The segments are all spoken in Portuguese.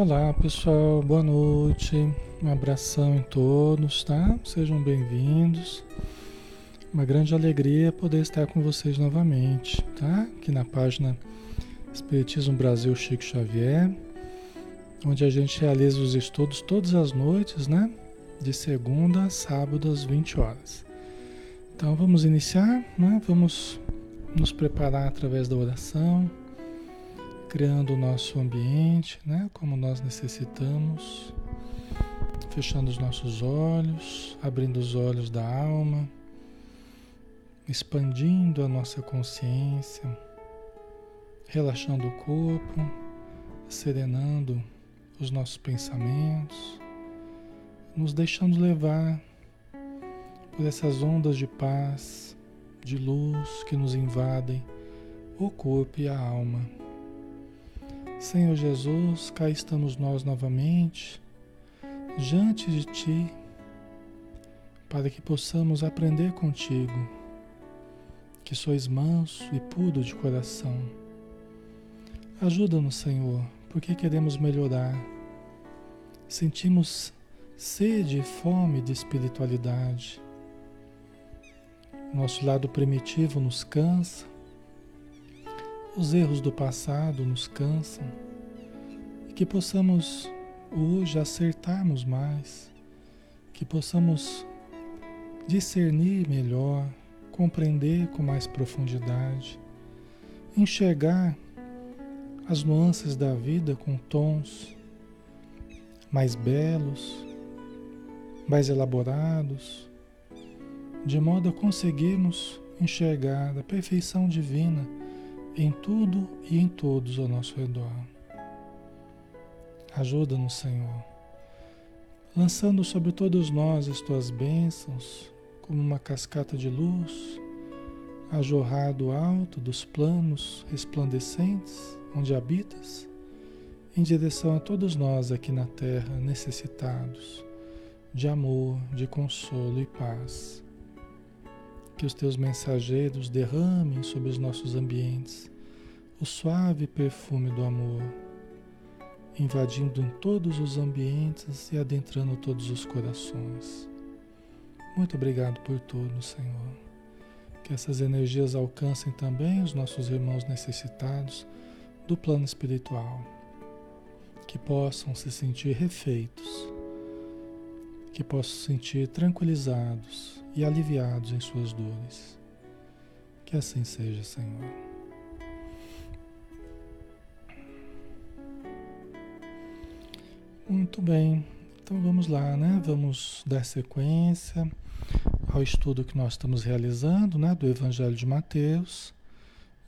Olá pessoal, boa noite, um abração em todos, tá? Sejam bem-vindos. Uma grande alegria poder estar com vocês novamente, tá? Aqui na página Espiritismo Brasil Chico Xavier, onde a gente realiza os estudos todas as noites, né? De segunda a sábado às 20 horas. Então vamos iniciar, né? Vamos nos preparar através da oração criando o nosso ambiente, né, como nós necessitamos, fechando os nossos olhos, abrindo os olhos da alma, expandindo a nossa consciência, relaxando o corpo, serenando os nossos pensamentos, nos deixando levar por essas ondas de paz, de luz que nos invadem o corpo e a alma. Senhor Jesus, cá estamos nós novamente, diante de Ti, para que possamos aprender contigo, que sois manso e puro de coração. Ajuda-nos, Senhor, porque queremos melhorar. Sentimos sede e fome de espiritualidade. Nosso lado primitivo nos cansa, os erros do passado nos cansam e que possamos hoje acertarmos mais, que possamos discernir melhor, compreender com mais profundidade, enxergar as nuances da vida com tons mais belos, mais elaborados, de modo a conseguirmos enxergar a perfeição divina em tudo e em todos ao nosso redor. Ajuda-nos, Senhor, lançando sobre todos nós as tuas bênçãos, como uma cascata de luz, a jorrar do alto dos planos resplandecentes onde habitas, em direção a todos nós aqui na terra necessitados de amor, de consolo e paz que os teus mensageiros derramem sobre os nossos ambientes o suave perfume do amor, invadindo em todos os ambientes e adentrando todos os corações. Muito obrigado por tudo, Senhor. Que essas energias alcancem também os nossos irmãos necessitados do plano espiritual, que possam se sentir refeitos, que possam se sentir tranquilizados e aliviados em suas dores. Que assim seja, Senhor. Muito bem, então vamos lá, né? Vamos dar sequência ao estudo que nós estamos realizando, né? Do Evangelho de Mateus,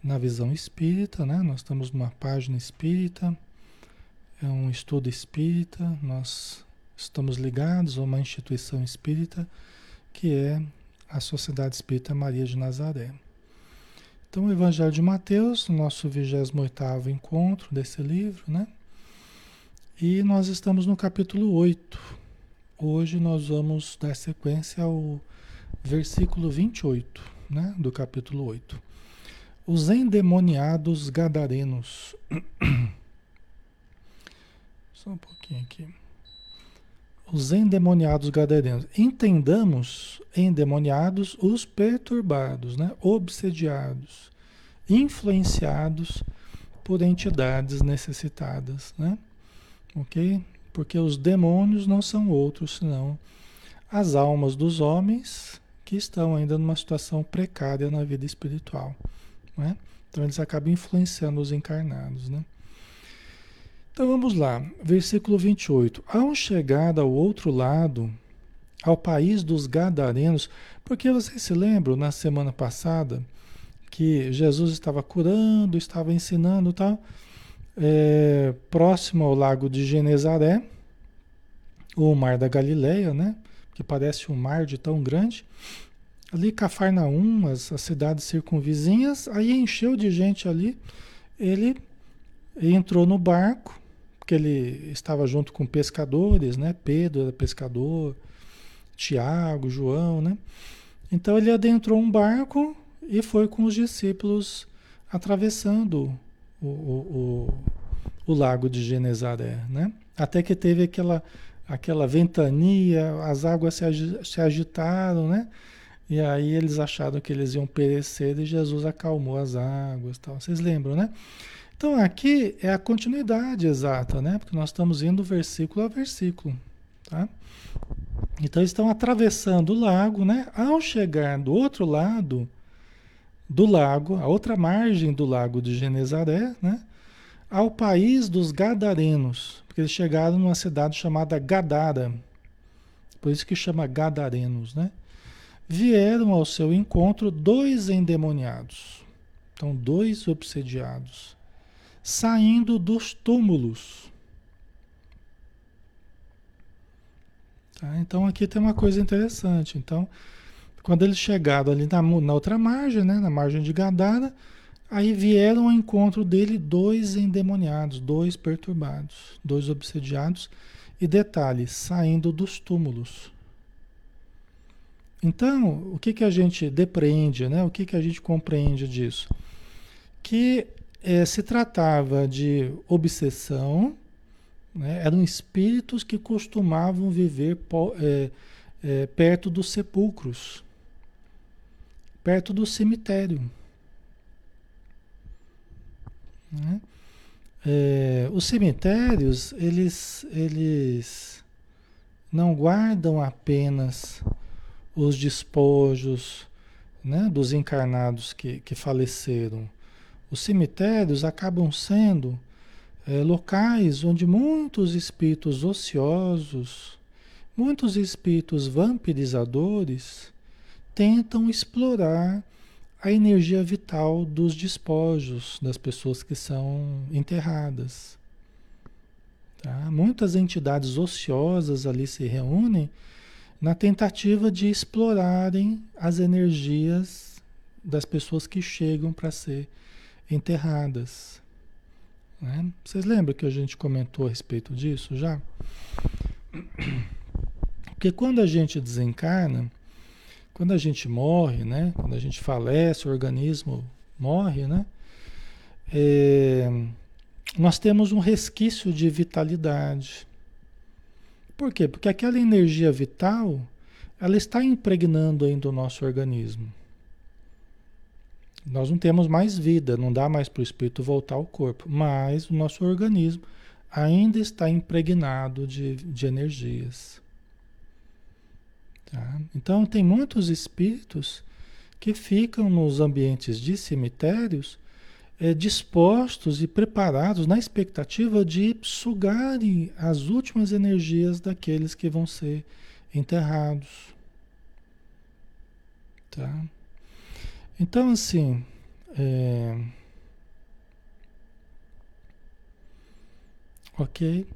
na visão espírita, né? Nós estamos numa página espírita, é um estudo espírita, nós estamos ligados a uma instituição espírita que é a Sociedade Espírita Maria de Nazaré. Então, o Evangelho de Mateus, nosso 28º encontro desse livro, né? E nós estamos no capítulo 8. Hoje nós vamos dar sequência ao versículo 28, né, do capítulo 8. Os endemoniados gadarenos. Só um pouquinho aqui os endemoniados gadarenos. Entendamos endemoniados os perturbados, né? obsediados, influenciados por entidades necessitadas, né? Ok? Porque os demônios não são outros senão as almas dos homens que estão ainda numa situação precária na vida espiritual, né? Então eles acabam influenciando os encarnados, né? Então vamos lá, versículo 28. Ao chegar ao outro lado, ao país dos Gadarenos, porque vocês se lembram na semana passada que Jesus estava curando, estava ensinando tal, é, próximo ao lago de Genezaré, ou mar da Galileia, né? Que parece um mar de tão grande. Ali Cafarnaum, as, as cidades circunvizinhas, aí encheu de gente ali. Ele entrou no barco porque ele estava junto com pescadores, né? Pedro era pescador, Tiago, João, né? Então ele adentrou um barco e foi com os discípulos atravessando o, o, o, o lago de Genezaré, né? Até que teve aquela, aquela ventania, as águas se, se agitaram, né? E aí eles acharam que eles iam perecer e Jesus acalmou as águas, tal. Vocês lembram, né? Então aqui é a continuidade exata, né? Porque nós estamos indo versículo a versículo, tá? Então estão atravessando o lago, né? Ao chegar do outro lado do lago, a outra margem do lago de Genezaré, né? Ao país dos Gadarenos, porque eles chegaram numa cidade chamada Gadara, por isso que chama Gadarenos, né? Vieram ao seu encontro dois endemoniados, então dois obsediados, saindo dos túmulos Tá? Então aqui tem uma coisa interessante. Então, quando eles chegaram ali na, na outra margem, né, na margem de Gadara, aí vieram ao encontro dele dois endemoniados, dois perturbados, dois obsediados, e detalhe, saindo dos túmulos. Então, o que, que a gente depreende, né? o que, que a gente compreende disso? Que é, se tratava de obsessão né? Eram espíritos que costumavam viver é, é, perto dos sepulcros, perto do cemitério. Né? É, os cemitérios, eles, eles não guardam apenas os despojos né, dos encarnados que, que faleceram. Os cemitérios acabam sendo é, locais onde muitos espíritos ociosos, muitos espíritos vampirizadores tentam explorar a energia vital dos despojos das pessoas que são enterradas. Tá? Muitas entidades ociosas ali se reúnem na tentativa de explorarem as energias das pessoas que chegam para ser enterradas. Né? Vocês lembram que a gente comentou a respeito disso já? Porque quando a gente desencarna, quando a gente morre, né? Quando a gente falece, o organismo morre, né? É, nós temos um resquício de vitalidade. Por quê? Porque aquela energia vital, ela está impregnando ainda o nosso organismo. Nós não temos mais vida, não dá mais para o espírito voltar ao corpo, mas o nosso organismo ainda está impregnado de, de energias. Tá? Então, tem muitos espíritos que ficam nos ambientes de cemitérios é, dispostos e preparados na expectativa de sugarem as últimas energias daqueles que vão ser enterrados. Tá? Então, assim, é... ok?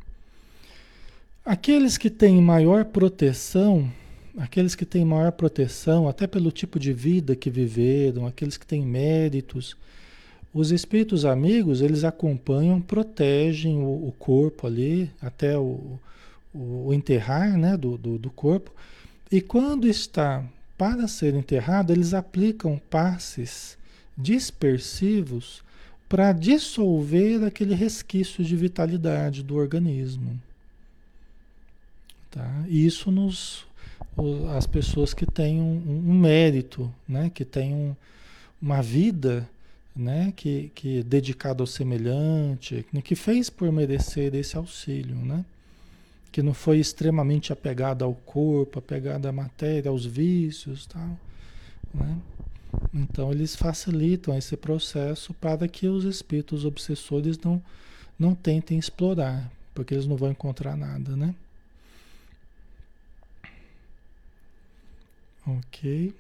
Aqueles que têm maior proteção, aqueles que têm maior proteção, até pelo tipo de vida que viveram, aqueles que têm méritos, os espíritos amigos, eles acompanham, protegem o, o corpo ali, até o, o, enterrar né, do, do, do corpo, e quando está para ser enterrado, eles aplicam passes dispersivos para dissolver aquele resquício de vitalidade do organismo. Tá? Isso nos as pessoas que têm um, um mérito, né? que têm um, uma vida né? que, que é dedicada ao semelhante, que fez por merecer esse auxílio. Né? Que não foi extremamente apegada ao corpo, apegada à matéria, aos vícios, tal, né? Então eles facilitam esse processo para que os espíritos obsessores não não tentem explorar, porque eles não vão encontrar nada, né? Ok.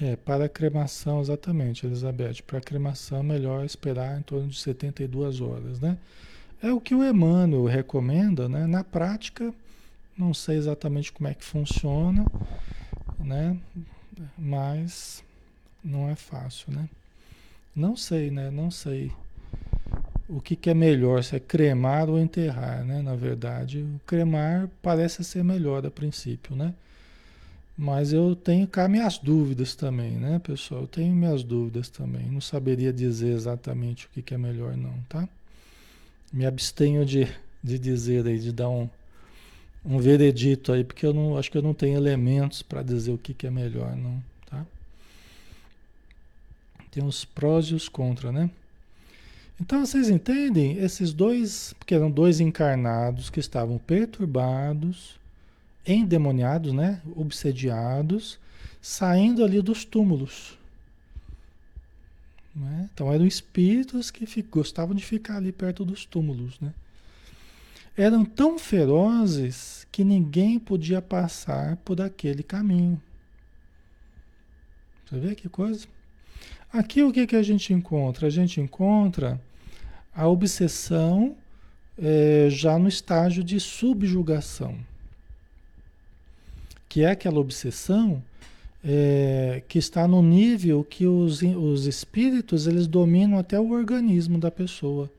É, para a cremação, exatamente, Elizabeth. Para a cremação, é melhor esperar em torno de 72 horas, né? É o que o Emmanuel recomenda, né? Na prática, não sei exatamente como é que funciona, né? Mas não é fácil, né? Não sei, né? Não sei. O que, que é melhor, se é cremar ou enterrar, né? Na verdade, o cremar parece ser melhor a princípio, né? Mas eu tenho cá minhas dúvidas também, né, pessoal? Eu tenho minhas dúvidas também. Não saberia dizer exatamente o que, que é melhor, não, tá? Me abstenho de, de dizer aí, de dar um, um veredito aí, porque eu não acho que eu não tenho elementos para dizer o que, que é melhor, não, tá? Tem os prós e os contra, né? Então vocês entendem? Esses dois, porque eram dois encarnados que estavam perturbados, endemoniados, né? Obsediados, saindo ali dos túmulos. Né? Então eram espíritos que gostavam de ficar ali perto dos túmulos, né? Eram tão ferozes que ninguém podia passar por aquele caminho. Você vê que coisa? Aqui o que, que a gente encontra? A gente encontra a obsessão é, já no estágio de subjugação que é aquela obsessão é, que está no nível que os, os espíritos eles dominam até o organismo da pessoa.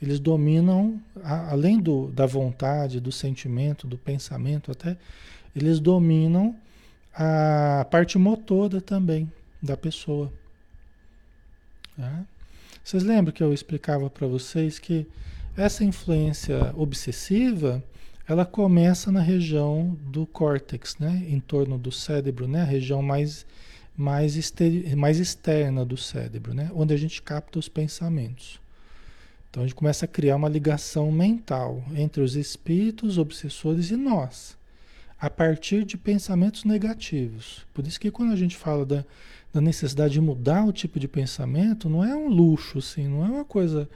Eles dominam, a, além do, da vontade, do sentimento, do pensamento até, eles dominam a parte motora também da pessoa. Tá? Vocês lembram que eu explicava para vocês que essa influência obsessiva ela começa na região do córtex, né? em torno do cérebro, né? a região mais, mais, exter mais externa do cérebro, né? onde a gente capta os pensamentos. Então a gente começa a criar uma ligação mental entre os espíritos obsessores e nós, a partir de pensamentos negativos. Por isso que quando a gente fala da, da necessidade de mudar o tipo de pensamento, não é um luxo, assim, não é uma coisa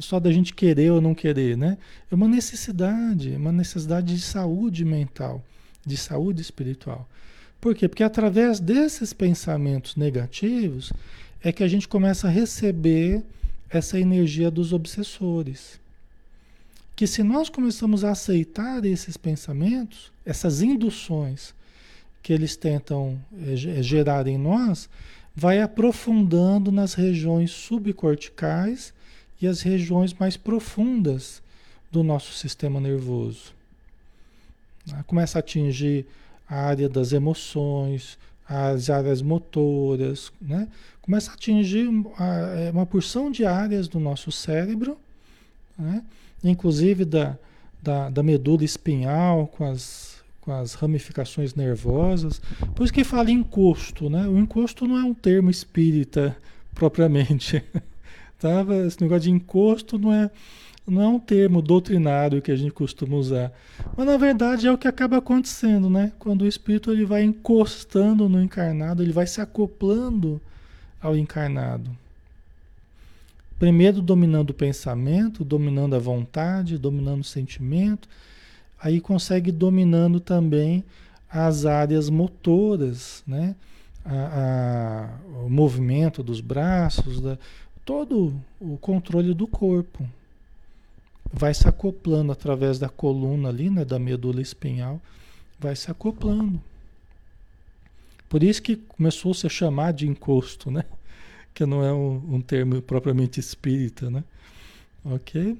só da gente querer ou não querer, né? É uma necessidade, uma necessidade de saúde mental, de saúde espiritual. Por quê? Porque através desses pensamentos negativos é que a gente começa a receber essa energia dos obsessores. Que se nós começamos a aceitar esses pensamentos, essas induções que eles tentam é, gerar em nós, vai aprofundando nas regiões subcorticais e as regiões mais profundas do nosso sistema nervoso. Ah, começa a atingir a área das emoções, as áreas motoras, né? começa a atingir é, uma porção de áreas do nosso cérebro, né? inclusive da, da, da, medula espinhal com as, com as ramificações nervosas. Por isso que fala encosto. Né? O encosto não é um termo espírita propriamente. Tá? Esse negócio de encosto não é, não é um termo doutrinário que a gente costuma usar. Mas na verdade é o que acaba acontecendo, né? Quando o espírito ele vai encostando no encarnado, ele vai se acoplando ao encarnado. Primeiro dominando o pensamento, dominando a vontade, dominando o sentimento, aí consegue dominando também as áreas motoras, né? A, a, o movimento dos braços, da, todo o controle do corpo. Vai se acoplando através da coluna ali, né, da medula espinhal, vai se acoplando. Por isso que começou a chamar de encosto, né? Que não é um, um termo propriamente espírita, né? Ok?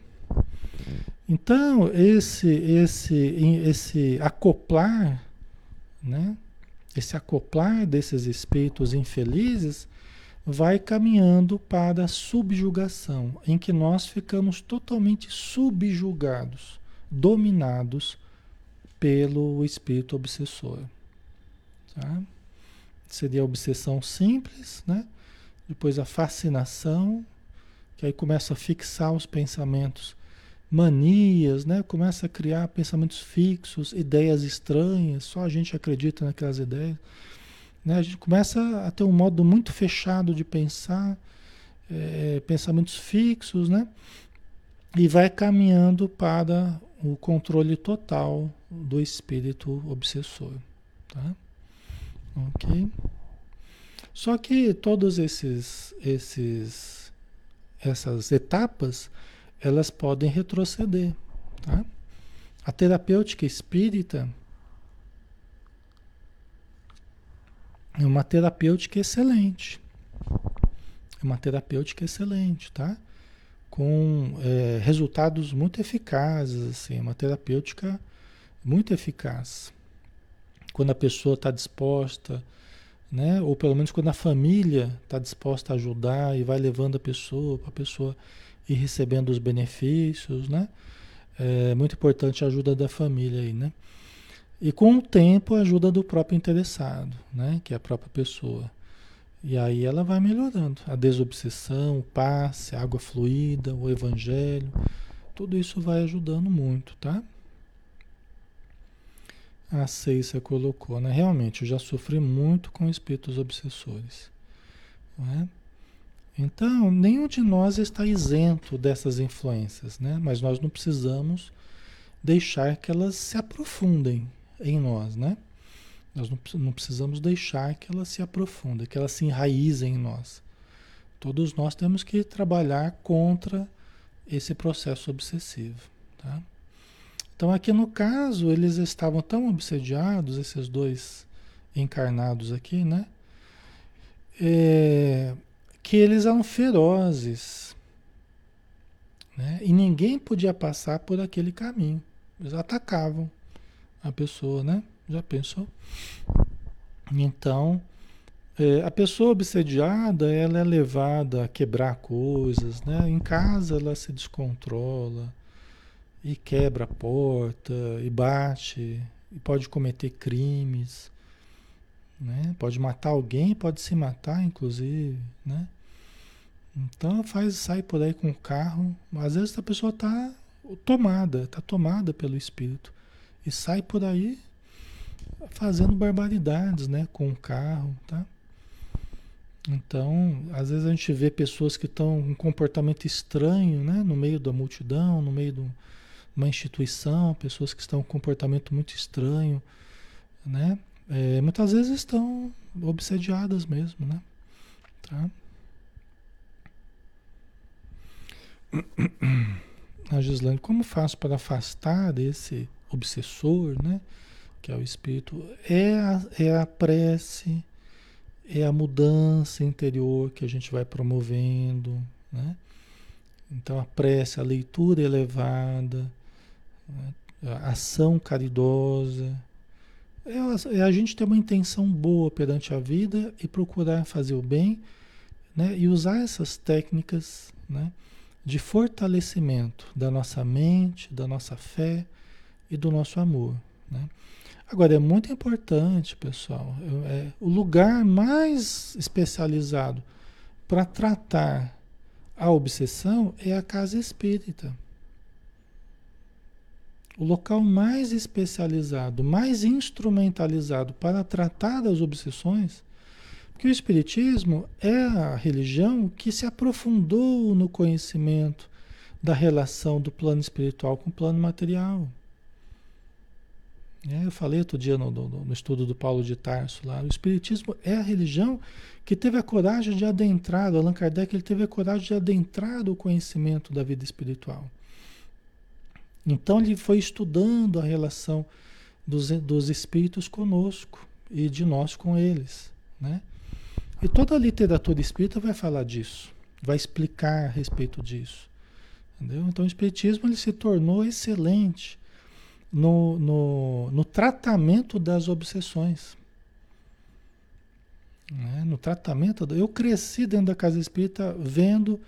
Então, esse, esse, esse acoplar, né? Esse acoplar desses espíritos infelizes vai caminhando para a subjugação, em que nós ficamos totalmente subjugados, dominados pelo espírito obsessor. Tá? Seria a obsessão simples, né? depois a fascinação, que aí começa a fixar os pensamentos, manias, né? começa a criar pensamentos fixos, ideias estranhas, só a gente acredita naquelas ideias. Né? A gente começa a ter um modo muito fechado de pensar, é, pensamentos fixos, né? E vai caminhando para o controle total do espírito obsessor. Tá? Ok? Só que todos esses, esses, essas etapas, elas podem retroceder. Tá? A terapêutica espírita É uma terapêutica excelente. É uma terapêutica excelente, tá? Com é, resultados muito eficazes, assim, uma terapêutica muito eficaz. quando a pessoa está disposta, né? ou pelo menos quando a família está disposta a ajudar e vai levando a pessoa, para a pessoa ir recebendo os benefícios, né? É muito importante a ajuda da família aí, né? E com o tempo a ajuda do próprio interessado, né? Que é a própria pessoa. E aí ela vai melhorando. A desobsessão, o passe, a água fluida, o evangelho, tudo isso vai ajudando muito, tá? A Ceissa colocou, né? Realmente, eu já sofri muito com espíritos obsessores. Né? Então, nenhum de nós está isento dessas influências, né? Mas nós não precisamos deixar que elas se aprofundem em nós, né? Nós não precisamos deixar que elas se aprofundem, que elas se enraizem em nós. Todos nós temos que trabalhar contra esse processo obsessivo. Tá? Então, aqui no caso, eles estavam tão obsediados, esses dois encarnados aqui, né? É, que eles eram ferozes. Né? E ninguém podia passar por aquele caminho. Eles atacavam a pessoa, né? Já pensou? Então, é, a pessoa obsediada, ela é levada a quebrar coisas, né? Em casa ela se descontrola e quebra a porta e bate e pode cometer crimes, né? Pode matar alguém, pode se matar, inclusive, né? Então faz sai por aí com o carro, às vezes a pessoa está tomada, está tomada pelo espírito e sai por aí fazendo barbaridades, né, com o carro, tá? Então, às vezes a gente vê pessoas que estão com um comportamento estranho, né? No meio da multidão, no meio de uma instituição, pessoas que estão com um comportamento muito estranho, né? É, muitas vezes estão obsediadas mesmo, né? Tá? A Gislaine, como faço para afastar esse obsessor, né? Que é o espírito. É a, é a prece, é a mudança interior que a gente vai promovendo, né? Então a prece, a leitura elevada, né? a ação caridosa, é, é a gente ter uma intenção boa perante a vida e procurar fazer o bem, né? E usar essas técnicas, né? De fortalecimento da nossa mente, da nossa fé e do nosso amor, né? Agora, é muito importante, pessoal, é, o lugar mais especializado para tratar a obsessão é a casa espírita. O local mais especializado, mais instrumentalizado para tratar das obsessões, porque o Espiritismo é a religião que se aprofundou no conhecimento da relação do plano espiritual com o plano material. É, eu falei outro dia no, no, no, estudo do Paulo de Tarso lá, o Espiritismo é a religião que teve a coragem de adentrar, Allan Kardec ele teve a coragem de adentrar o conhecimento da vida espiritual. Então ele foi estudando a relação dos, dos espíritos conosco e de nós com eles, né? E toda a literatura espírita vai falar disso, vai explicar a respeito disso, entendeu? Então o espiritismo ele se tornou excelente no, no, no tratamento das obsessões. Né? No tratamento. Eu cresci dentro da casa espírita vendo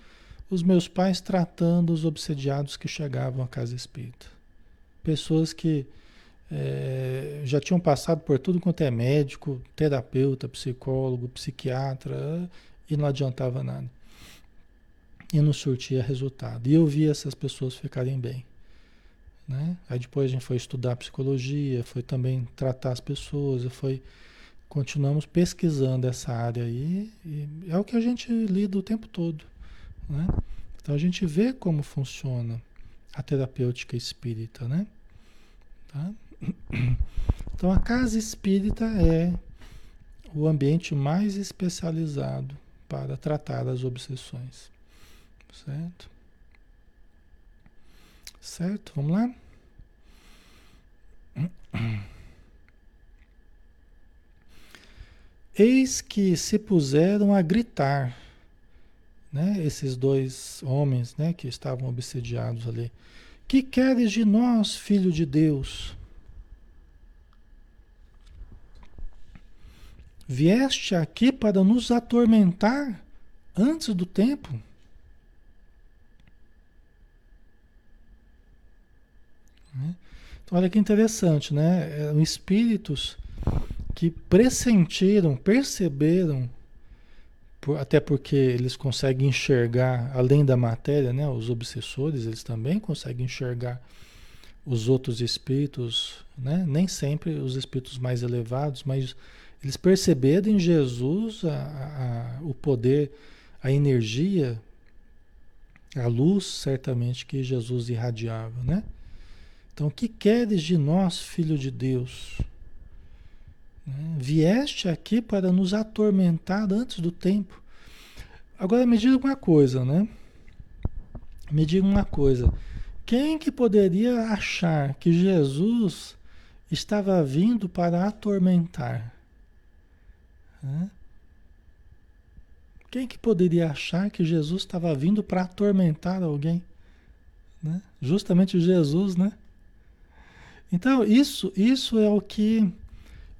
os meus pais tratando os obsediados que chegavam à casa espírita. Pessoas que é, já tinham passado por tudo quanto é médico, terapeuta, psicólogo, psiquiatra, e não adiantava nada. E não surtia resultado. E eu via essas pessoas ficarem bem. Né? Aí depois a gente foi estudar psicologia, foi também tratar as pessoas, foi continuamos pesquisando essa área aí e é o que a gente lida o tempo todo, né? Então a gente vê como funciona a terapêutica espírita, né? Tá? Então a casa espírita é o ambiente mais especializado para tratar as obsessões, certo? Certo? Vamos lá? Eis que se puseram a gritar, né? Esses dois homens, né? Que estavam obsediados ali. Que queres de nós, filho de Deus? Vieste aqui para nos atormentar antes do tempo. Né? Olha que interessante, né? Eram espíritos que pressentiram, perceberam, até porque eles conseguem enxergar além da matéria, né? Os obsessores, eles também conseguem enxergar os outros espíritos, né? Nem sempre os espíritos mais elevados, mas eles perceberam em Jesus a, a, o poder, a energia, a luz, certamente, que Jesus irradiava, né? Então, o que queres de nós, filho de Deus? Né? Vieste aqui para nos atormentar antes do tempo. Agora me diga uma coisa, né? Me diga uma coisa. Quem que poderia achar que Jesus estava vindo para atormentar? Né? Quem que poderia achar que Jesus estava vindo para atormentar alguém? Né? Justamente Jesus, né? Então, isso, isso é o que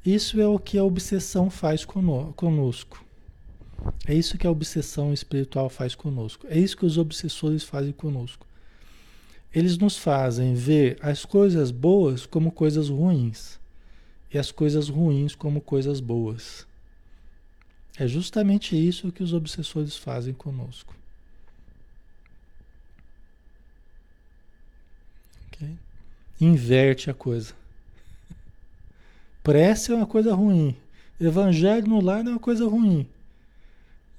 isso é o que a obsessão faz conosco. É isso que a obsessão espiritual faz conosco. É isso que os obsessores fazem conosco. Eles nos fazem ver as coisas boas como coisas ruins e as coisas ruins como coisas boas. É justamente isso que os obsessores fazem conosco. Okay? Inverte a coisa. Prece é uma coisa ruim. Evangelho no lar é uma coisa ruim.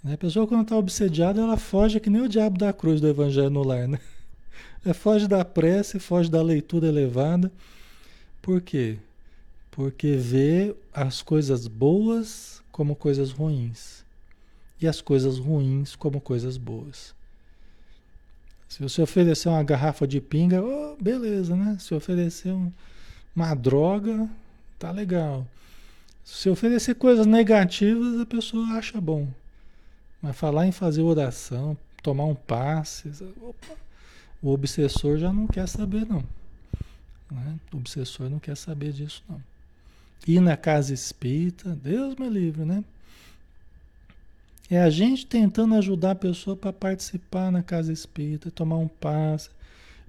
Né? A pessoa quando está obsediada, ela foge que nem o diabo da cruz do evangelho no lar. Né? É, foge da prece, foge da leitura elevada. Por quê? Porque vê as coisas boas como coisas ruins. E as coisas ruins como coisas boas. Se você oferecer uma garrafa de pinga, oh, beleza, né? Se oferecer um, uma droga, Tá legal. Se oferecer coisas negativas, a pessoa acha bom. Mas falar em fazer oração, tomar um passe, opa, o obsessor já não quer saber, não. Né? O obsessor não quer saber disso, não. Ir na casa espírita, Deus me livre, né? É a gente tentando ajudar a pessoa para participar na casa espírita, tomar um passe,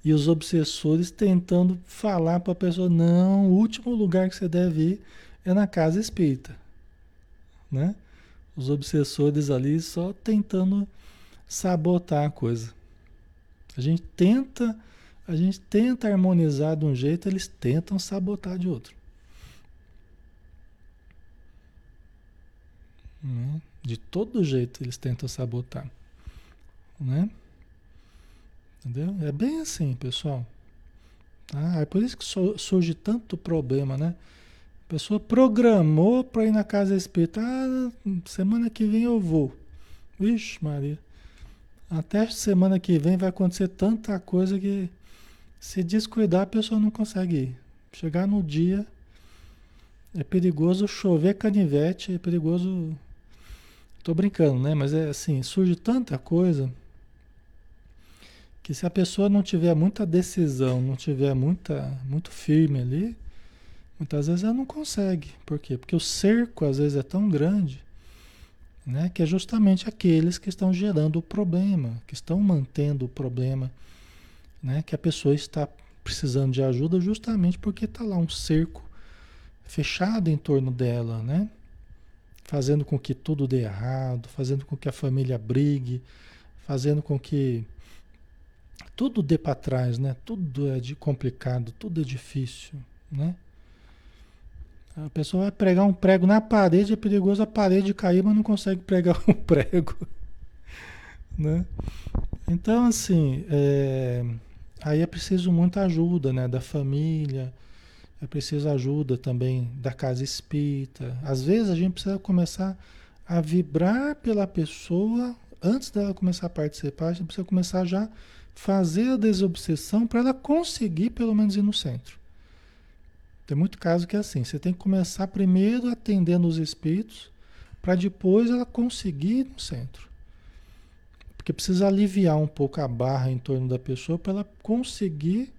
e os obsessores tentando falar para a pessoa: não, o último lugar que você deve ir é na casa espírita. Né? Os obsessores ali só tentando sabotar a coisa. A gente tenta, a gente tenta harmonizar de um jeito, eles tentam sabotar de outro. Né? De todo jeito eles tentam sabotar. Né? Entendeu? É bem assim, pessoal. Tá? É por isso que surge tanto problema, né? A pessoa programou para ir na casa espírita. Ah, semana que vem eu vou. Vixe, Maria. Até semana que vem vai acontecer tanta coisa que se descuidar a pessoa não consegue ir. Chegar no dia é perigoso chover canivete, é perigoso. Tô brincando, né? Mas é assim, surge tanta coisa que se a pessoa não tiver muita decisão, não tiver muita, muito firme ali, muitas vezes ela não consegue. Por quê? Porque o cerco às vezes é tão grande, né, que é justamente aqueles que estão gerando o problema, que estão mantendo o problema, né, que a pessoa está precisando de ajuda justamente porque está lá um cerco fechado em torno dela, né? Fazendo com que tudo dê errado, fazendo com que a família brigue, fazendo com que tudo dê para trás, né? Tudo é de complicado, tudo é difícil, né? A pessoa vai pregar um prego na parede, é perigoso a parede cair, mas não consegue pregar um prego, né? Então, assim, é, aí é preciso muita ajuda, né? Da família, é preciso ajuda também da casa espírita. Às vezes a gente precisa começar a vibrar pela pessoa antes dela começar a participar, a gente precisa começar já fazer a desobsessão para ela conseguir pelo menos ir no centro. Tem muito caso que é assim, você tem que começar primeiro atendendo os espíritos para depois ela conseguir ir no centro. Porque precisa aliviar um pouco a barra em torno da pessoa para ela conseguir,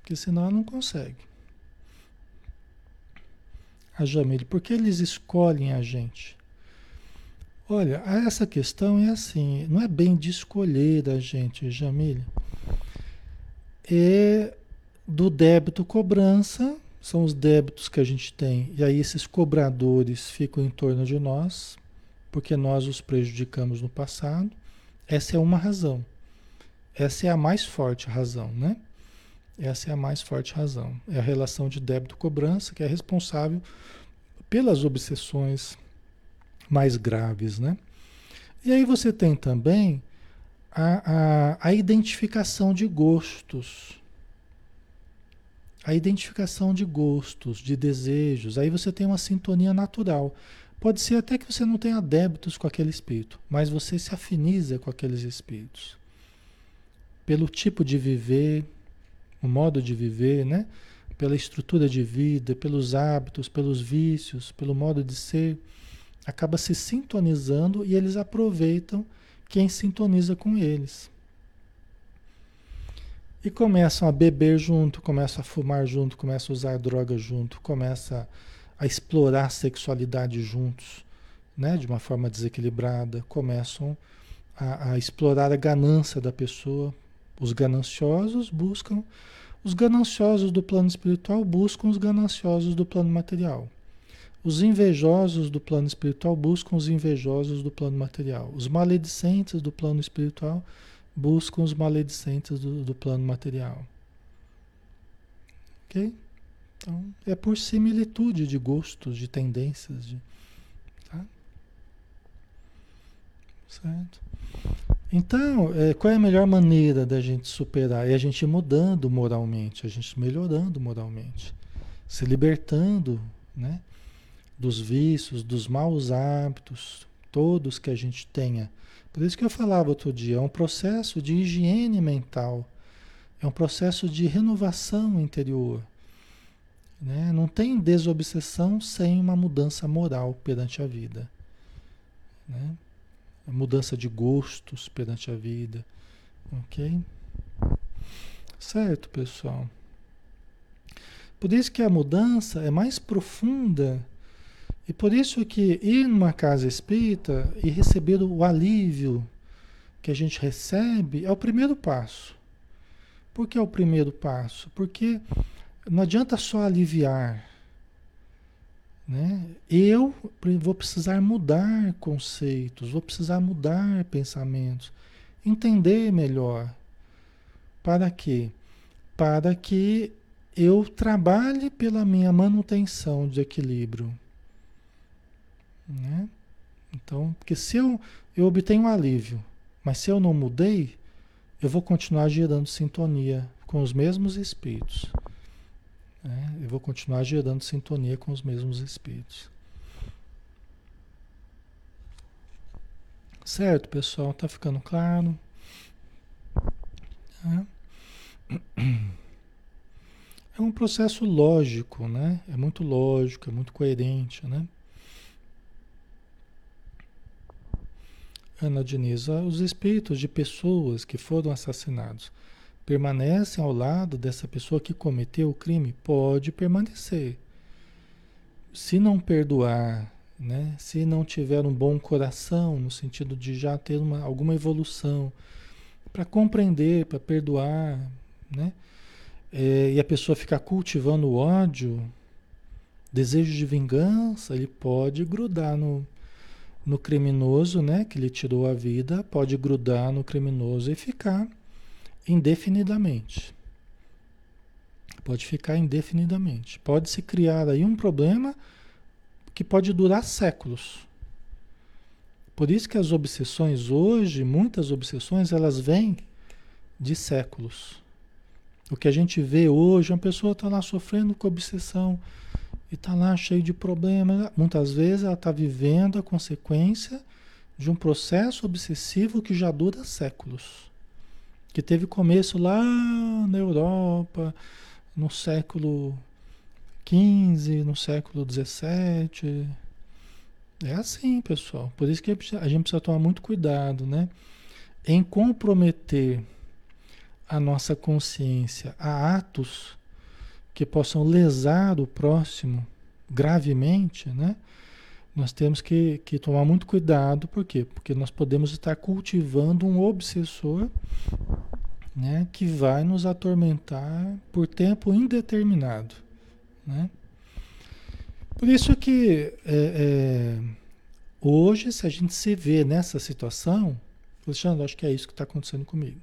porque senão ela não consegue. A Jamile? Por que eles escolhem a gente? Olha, essa questão é assim, não é bem de escolher a gente, Jamile. É do débito cobrança, são os débitos que a gente tem, e aí esses cobradores ficam em torno de nós, porque nós os prejudicamos no passado. Essa é uma razão. Essa é a mais forte razão, né? Essa é a mais forte razão. É a relação de débito-cobrança que é responsável pelas obsessões mais graves, né? E aí você tem também a, a, a identificação de gostos. A identificação de gostos, de desejos. Aí você tem uma sintonia natural. Pode ser até que você não tenha débitos com aquele espírito, mas você se afiniza com aqueles espíritos. Pelo tipo de viver, o modo de viver, né? Pela estrutura de vida, pelos hábitos, pelos vícios, pelo modo de ser, acaba se sintonizando e eles aproveitam quem sintoniza com eles. E começam a beber junto, começam a fumar junto, começam a usar droga junto, começam a explorar a sexualidade juntos, né, de uma forma desequilibrada, começam a, a explorar a ganância da pessoa. Os gananciosos buscam, os gananciosos do plano espiritual buscam os gananciosos do plano material. Os invejosos do plano espiritual buscam os invejosos do plano material. Os maledicentes do plano espiritual buscam os maledicentes do, do plano material. Ok? Então, é por similitude de gostos, de tendências. De, tá? Certo? Então, é, qual é a melhor maneira da gente superar? É a gente mudando moralmente, a gente melhorando moralmente, se libertando né, dos vícios, dos maus hábitos, todos que a gente tenha. Por isso que eu falava outro dia, é um processo de higiene mental, é um processo de renovação interior. Né? Não tem desobsessão sem uma mudança moral perante a vida. Né? Mudança de gostos perante a vida. Ok? Certo, pessoal? Por isso que a mudança é mais profunda. E por isso que ir numa casa espírita e receber o alívio que a gente recebe é o primeiro passo. Por que é o primeiro passo? Porque não adianta só aliviar. Né? Eu vou precisar mudar conceitos, vou precisar mudar pensamentos, entender melhor. Para quê? Para que eu trabalhe pela minha manutenção de equilíbrio. Né? Então, porque se eu, eu obtenho um alívio, mas se eu não mudei, eu vou continuar gerando sintonia com os mesmos espíritos. Né? Eu vou continuar gerando sintonia com os mesmos espíritos. Certo, pessoal? Tá ficando claro? É. é um processo lógico, né? É muito lógico, é muito coerente, né? Ana Diniz, os espíritos de pessoas que foram assassinados permanecem ao lado dessa pessoa que cometeu o crime? Pode permanecer. Se não perdoar, né? se não tiver um bom coração, no sentido de já ter uma, alguma evolução, para compreender, para perdoar, né? É, e a pessoa ficar cultivando ódio, desejo de vingança, ele pode grudar no, no criminoso, né? Que lhe tirou a vida, pode grudar no criminoso e ficar indefinidamente. Pode ficar indefinidamente. Pode se criar aí um problema que pode durar séculos. Por isso que as obsessões hoje, muitas obsessões, elas vêm de séculos. O que a gente vê hoje, uma pessoa está lá sofrendo com obsessão e está lá cheio de problemas. Muitas vezes ela está vivendo a consequência de um processo obsessivo que já dura séculos que teve começo lá na Europa, no século XV, no século XVII. É assim, pessoal. Por isso que a gente precisa tomar muito cuidado, né? Em comprometer a nossa consciência a atos que possam lesar o próximo, gravemente, né? Nós temos que, que tomar muito cuidado, por quê? Porque nós podemos estar cultivando um obsessor né, que vai nos atormentar por tempo indeterminado. Né? Por isso que é, é, hoje, se a gente se vê nessa situação, Alexandre, acho que é isso que está acontecendo comigo.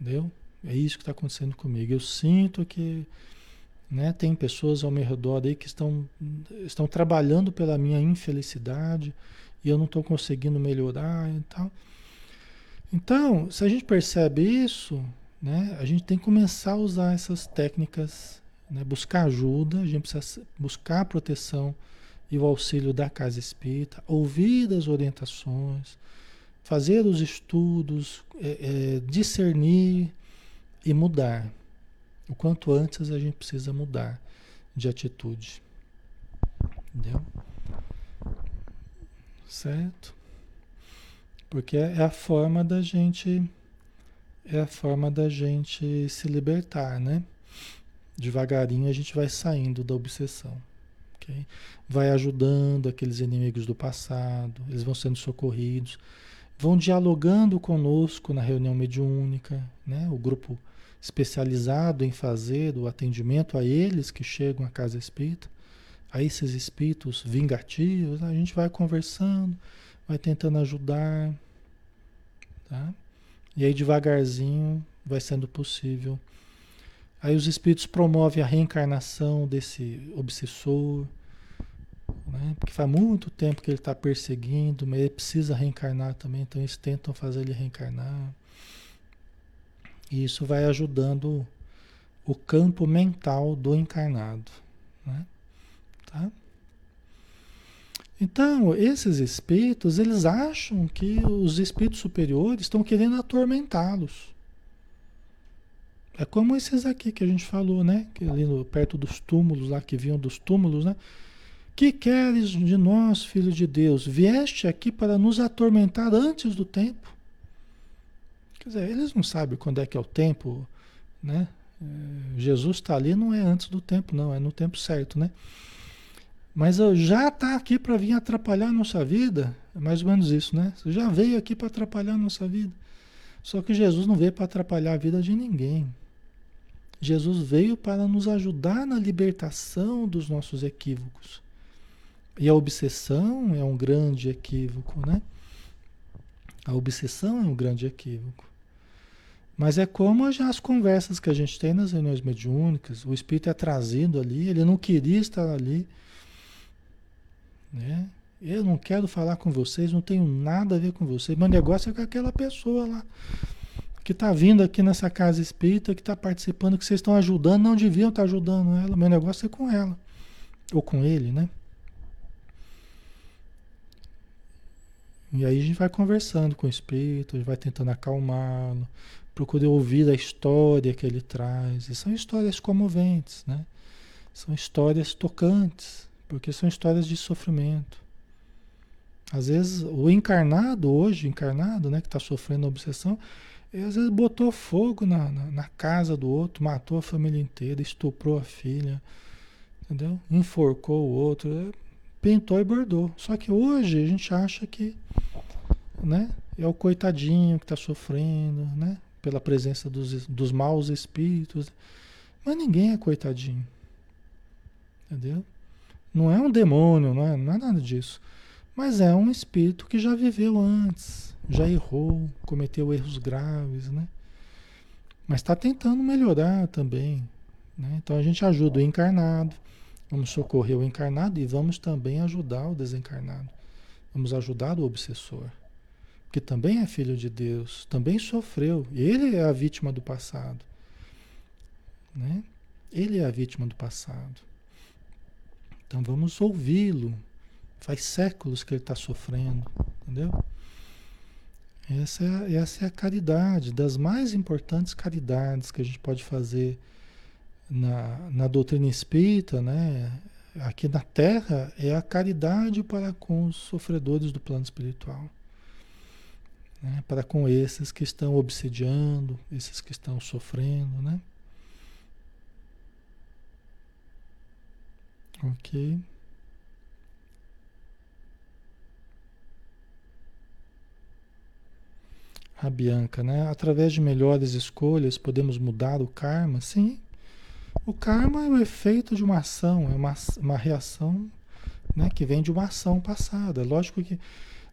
Entendeu? É isso que está acontecendo comigo. Eu sinto que né, tem pessoas ao meu redor aí que estão, estão trabalhando pela minha infelicidade e eu não estou conseguindo melhorar e tal. Então, se a gente percebe isso, né, a gente tem que começar a usar essas técnicas, né, buscar ajuda, a gente precisa buscar a proteção e o auxílio da casa espírita, ouvir as orientações, fazer os estudos, é, é, discernir e mudar. O quanto antes a gente precisa mudar de atitude. Entendeu? Certo? Porque é a forma da gente é a forma da gente se libertar, né? Devagarinho a gente vai saindo da obsessão. Okay? Vai ajudando aqueles inimigos do passado, eles vão sendo socorridos, vão dialogando conosco na reunião mediúnica, né? O grupo especializado em fazer o atendimento a eles que chegam à casa espírita, a esses espíritos vingativos, a gente vai conversando, vai tentando ajudar, tá? E aí devagarzinho vai sendo possível. Aí os espíritos promovem a reencarnação desse obsessor, né? porque faz muito tempo que ele está perseguindo, mas ele precisa reencarnar também, então eles tentam fazer ele reencarnar. E isso vai ajudando o campo mental do encarnado. Né? Tá? Então, esses espíritos, eles acham que os espíritos superiores estão querendo atormentá-los. É como esses aqui que a gente falou, né? Que ali no, perto dos túmulos, lá que vinham dos túmulos, né? Que queres de nós, filho de Deus? Vieste aqui para nos atormentar antes do tempo. Quer dizer, eles não sabem quando é que é o tempo, né? É, Jesus está ali, não é antes do tempo, não, é no tempo certo, né? Mas já está aqui para vir atrapalhar a nossa vida. É mais ou menos isso, né? Já veio aqui para atrapalhar a nossa vida. Só que Jesus não veio para atrapalhar a vida de ninguém. Jesus veio para nos ajudar na libertação dos nossos equívocos. E a obsessão é um grande equívoco, né? A obsessão é um grande equívoco. Mas é como as conversas que a gente tem nas reuniões mediúnicas, o espírito é trazido ali, ele não queria estar ali, né? Eu não quero falar com vocês, não tenho nada a ver com vocês. Meu negócio é com aquela pessoa lá que está vindo aqui nessa casa espírita, que está participando, que vocês estão ajudando, não deviam estar tá ajudando ela. Meu negócio é com ela. Ou com ele, né? E aí a gente vai conversando com o espírito, a gente vai tentando acalmá-lo, procura ouvir a história que ele traz. E são histórias comoventes, né? São histórias tocantes. Porque são histórias de sofrimento. Às vezes, o encarnado, hoje, encarnado, né, que está sofrendo obsessão, ele, às vezes botou fogo na, na, na, casa do outro, matou a família inteira, estuprou a filha, entendeu? Enforcou o outro, é, pintou e bordou. Só que hoje a gente acha que né, é o coitadinho que está sofrendo, né? Pela presença dos, dos maus espíritos. Mas ninguém é coitadinho. Entendeu? Não é um demônio, não é, não é nada disso. Mas é um espírito que já viveu antes, já errou, cometeu erros graves, né? Mas está tentando melhorar também. Né? Então a gente ajuda o encarnado, vamos socorrer o encarnado e vamos também ajudar o desencarnado. Vamos ajudar o obsessor, que também é filho de Deus, também sofreu. Ele é a vítima do passado. Né? Ele é a vítima do passado. Então vamos ouvi-lo. Faz séculos que ele está sofrendo, entendeu? Essa é, essa é a caridade, das mais importantes caridades que a gente pode fazer na, na doutrina espírita, né? Aqui na Terra é a caridade para com os sofredores do plano espiritual. Né? Para com esses que estão obsediando, esses que estão sofrendo, né? Ok. A Bianca, né? Através de melhores escolhas podemos mudar o karma? Sim. O karma é o efeito de uma ação, é uma, uma reação né, que vem de uma ação passada. Lógico que,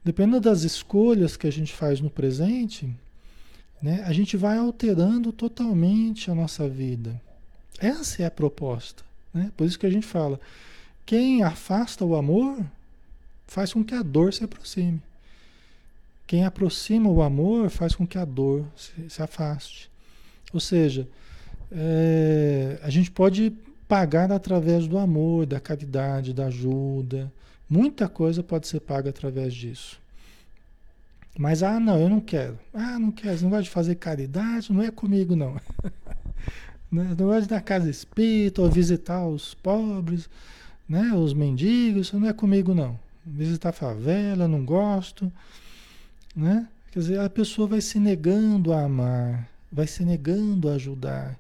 dependendo das escolhas que a gente faz no presente, né, a gente vai alterando totalmente a nossa vida. Essa é a proposta. Né? Por isso que a gente fala: quem afasta o amor faz com que a dor se aproxime. Quem aproxima o amor faz com que a dor se, se afaste. Ou seja, é, a gente pode pagar através do amor, da caridade, da ajuda. Muita coisa pode ser paga através disso. Mas, ah, não, eu não quero. Ah, não quero, não gosta de fazer caridade, não é comigo, não. Né, não gosta de dar casa espírita ou visitar os pobres, né, os mendigos, isso não é comigo, não. Visitar favela, não gosto. Né? Quer dizer, a pessoa vai se negando a amar, vai se negando a ajudar.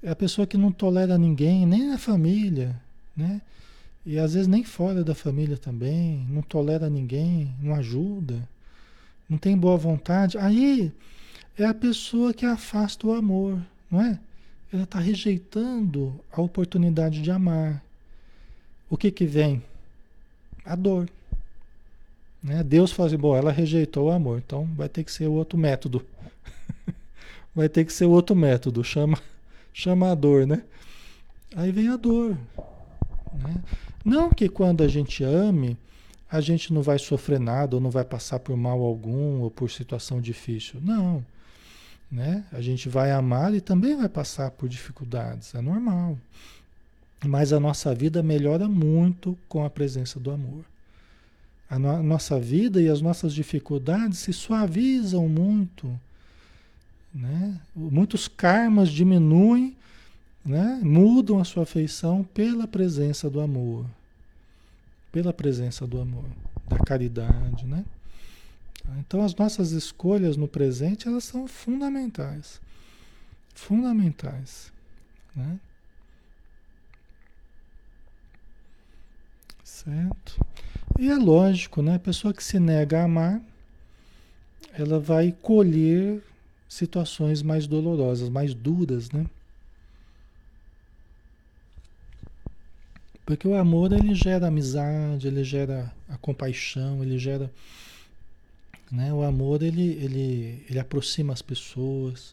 É a pessoa que não tolera ninguém, nem a família, né? E às vezes nem fora da família também, não tolera ninguém, não ajuda não tem boa vontade, aí é a pessoa que afasta o amor, não é? Ela está rejeitando a oportunidade de amar. O que que vem? A dor. Né? Deus fala assim, bom, ela rejeitou o amor, então vai ter que ser outro método. vai ter que ser outro método, chama, chama a dor, né? Aí vem a dor. Né? Não que quando a gente ame, a gente não vai sofrer nada, ou não vai passar por mal algum, ou por situação difícil. Não. Né? A gente vai amar e também vai passar por dificuldades, é normal. Mas a nossa vida melhora muito com a presença do amor. A no nossa vida e as nossas dificuldades se suavizam muito. Né? Muitos karmas diminuem, né? mudam a sua feição pela presença do amor pela presença do amor, da caridade, né? Então as nossas escolhas no presente elas são fundamentais, fundamentais, né? Certo? E é lógico, né? A pessoa que se nega a amar, ela vai colher situações mais dolorosas, mais duras, né? Porque o amor ele gera amizade, ele gera a compaixão, ele gera. Né? O amor ele, ele, ele aproxima as pessoas,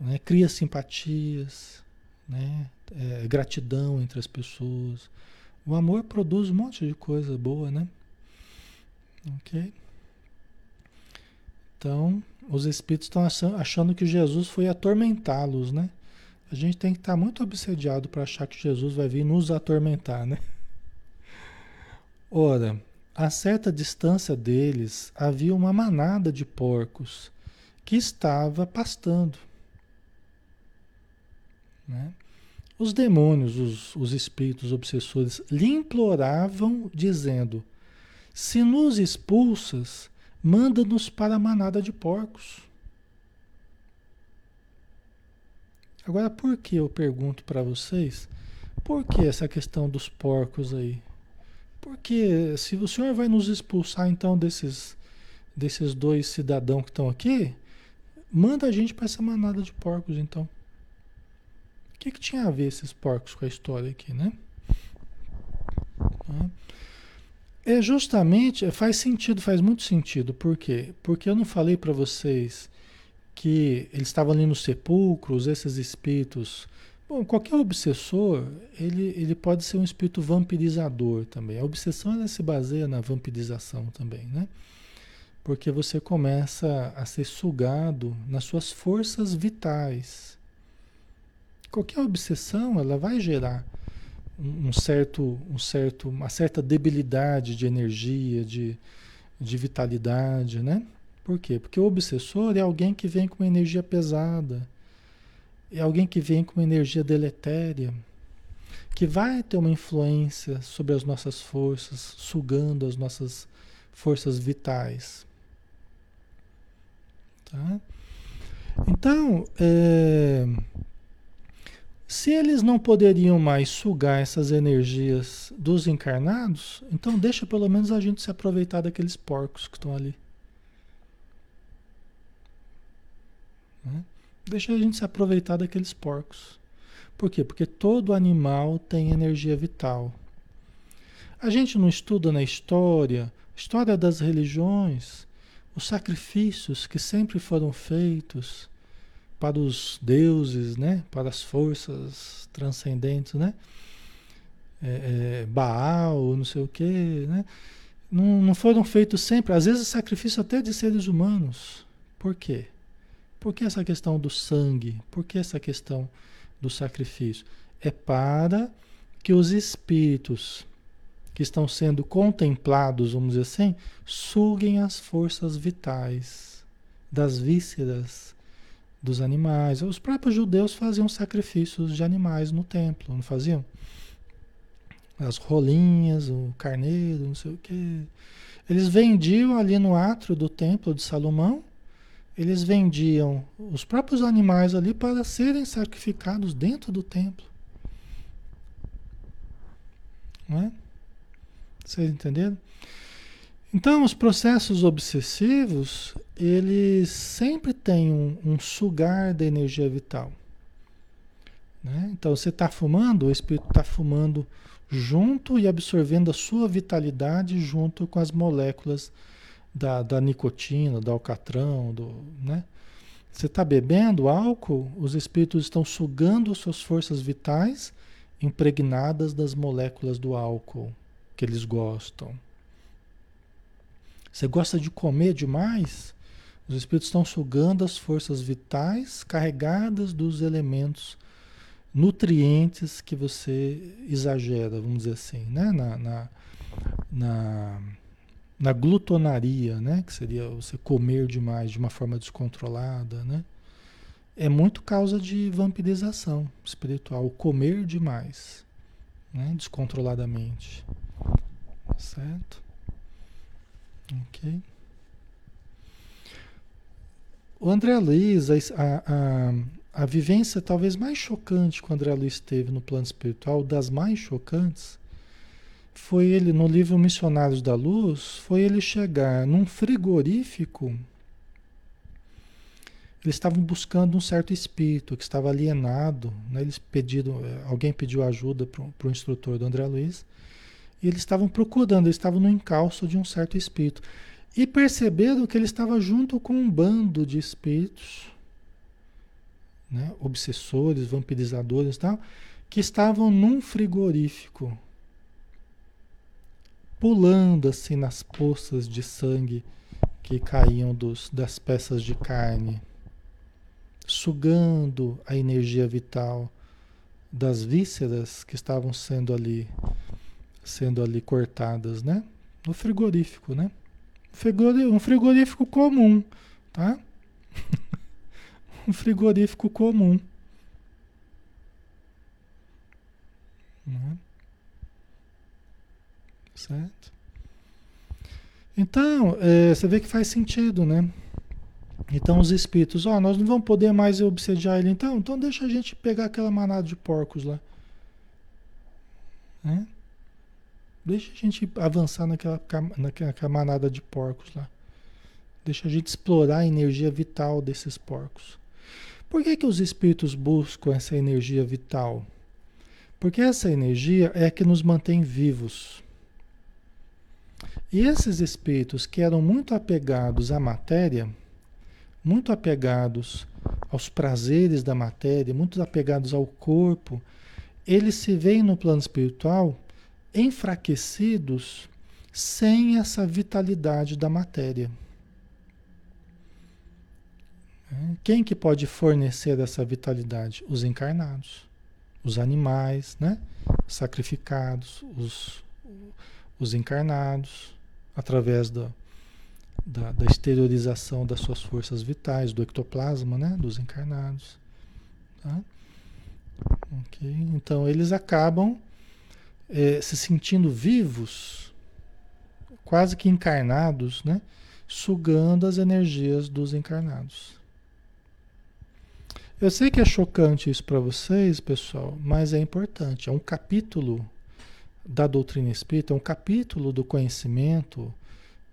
né? cria simpatias, né? É, gratidão entre as pessoas. O amor produz um monte de coisa boa, né? Ok? Então, os espíritos estão achando que Jesus foi atormentá-los, né? A gente tem que estar muito obsediado para achar que Jesus vai vir nos atormentar, né? Ora, a certa distância deles havia uma manada de porcos que estava pastando. Né? Os demônios, os, os espíritos obsessores, lhe imploravam, dizendo: Se nos expulsas, manda-nos para a manada de porcos. Agora, por que eu pergunto para vocês? Por que essa questão dos porcos aí? Porque se o senhor vai nos expulsar então desses, desses dois cidadãos que estão aqui, manda a gente para essa manada de porcos então. O que, que tinha a ver esses porcos com a história aqui, né? É justamente, faz sentido, faz muito sentido. Por quê? Porque eu não falei para vocês que eles estavam ali nos sepulcros, esses espíritos. Bom, qualquer obsessor, ele, ele pode ser um espírito vampirizador também. A obsessão ela se baseia na vampirização também, né? Porque você começa a ser sugado nas suas forças vitais. Qualquer obsessão, ela vai gerar um certo, um certo, uma certa debilidade de energia, de, de vitalidade, né? Por quê? Porque o obsessor é alguém que vem com energia pesada, é alguém que vem com energia deletéria, que vai ter uma influência sobre as nossas forças, sugando as nossas forças vitais. Tá? Então, é, Se eles não poderiam mais sugar essas energias dos encarnados, então deixa pelo menos a gente se aproveitar daqueles porcos que estão ali. Né? Deixa a gente se aproveitar daqueles porcos. Por quê? Porque todo animal tem energia vital. A gente não estuda na história, história das religiões, os sacrifícios que sempre foram feitos para os deuses, né? para as forças transcendentes, né? É, é, Baal, não sei o quê, né? Não, não foram feitos sempre, às vezes sacrifício até de seres humanos. Por quê? Por que essa questão do sangue? Por que essa questão do sacrifício? É para que os espíritos que estão sendo contemplados, vamos dizer assim, suguem as forças vitais das vísceras dos animais. Os próprios judeus faziam sacrifícios de animais no templo, não faziam? As rolinhas, o carneiro, não sei o quê. Eles vendiam ali no átrio do templo de Salomão, eles vendiam os próprios animais ali para serem sacrificados dentro do templo. Não é? Vocês entenderam? Então, os processos obsessivos, eles sempre têm um, um sugar da energia vital. Né? Então, você está fumando, o espírito está fumando junto e absorvendo a sua vitalidade junto com as moléculas da, da nicotina, do alcatrão, do, né? Você está bebendo álcool, os espíritos estão sugando suas forças vitais impregnadas das moléculas do álcool que eles gostam. Você gosta de comer demais? Os espíritos estão sugando as forças vitais carregadas dos elementos nutrientes que você exagera, vamos dizer assim, né? na, na, na, na glutonaria, né? que seria você comer demais de uma forma descontrolada. Né? É muito causa de vampirização espiritual, comer demais, né? descontroladamente. Certo? Ok. O André Luiz, a, a, a vivência talvez mais chocante que o André Luiz teve no plano espiritual, das mais chocantes, foi ele, no livro Missionários da Luz, foi ele chegar num frigorífico. Eles estavam buscando um certo espírito que estava alienado. Né? Eles pediram, alguém pediu ajuda para o instrutor do André Luiz. E eles estavam procurando, eles estavam no encalço de um certo espírito. E perceberam que ele estava junto com um bando de espíritos, né, obsessores, vampirizadores tal, que estavam num frigorífico, pulando assim nas poças de sangue que caíam dos, das peças de carne, sugando a energia vital das vísceras que estavam sendo ali sendo ali cortadas, né? No frigorífico, né? Um frigorífico comum, tá? um frigorífico comum. Né? Certo? Então, é, você vê que faz sentido, né? Então os espíritos, ó, nós não vamos poder mais obsediar ele, então, então deixa a gente pegar aquela manada de porcos lá. Né? Deixa a gente avançar naquela, naquela manada de porcos lá. Deixa a gente explorar a energia vital desses porcos. Por que, que os espíritos buscam essa energia vital? Porque essa energia é a que nos mantém vivos. E esses espíritos que eram muito apegados à matéria, muito apegados aos prazeres da matéria, muito apegados ao corpo, eles se veem no plano espiritual enfraquecidos sem essa vitalidade da matéria. Quem que pode fornecer essa vitalidade? Os encarnados, os animais, né? sacrificados, os, os encarnados, através da, da, da, exteriorização das suas forças vitais, do ectoplasma né? dos encarnados. Tá? Okay? Então eles acabam é, se sentindo vivos, quase que encarnados, né? sugando as energias dos encarnados. Eu sei que é chocante isso para vocês, pessoal, mas é importante. É um capítulo da doutrina espírita, é um capítulo do conhecimento,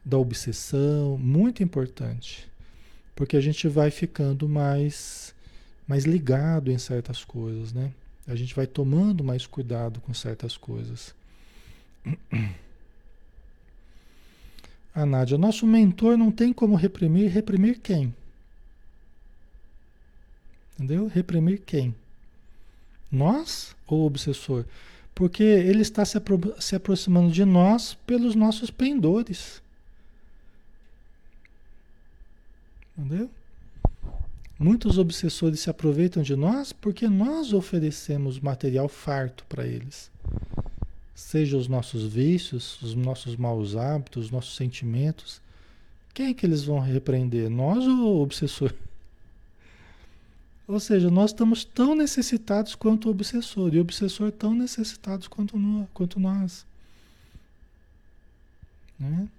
da obsessão, muito importante. Porque a gente vai ficando mais, mais ligado em certas coisas, né? A gente vai tomando mais cuidado com certas coisas. A Nádia, nosso mentor não tem como reprimir. Reprimir quem? Entendeu? Reprimir quem? Nós ou o obsessor? Porque ele está se, apro se aproximando de nós pelos nossos pendores. Entendeu? Muitos obsessores se aproveitam de nós porque nós oferecemos material farto para eles. Seja os nossos vícios, os nossos maus hábitos, os nossos sentimentos. Quem é que eles vão repreender? Nós ou o obsessor? Ou seja, nós estamos tão necessitados quanto o obsessor, e o obsessor tão necessitados quanto, no, quanto nós. Né?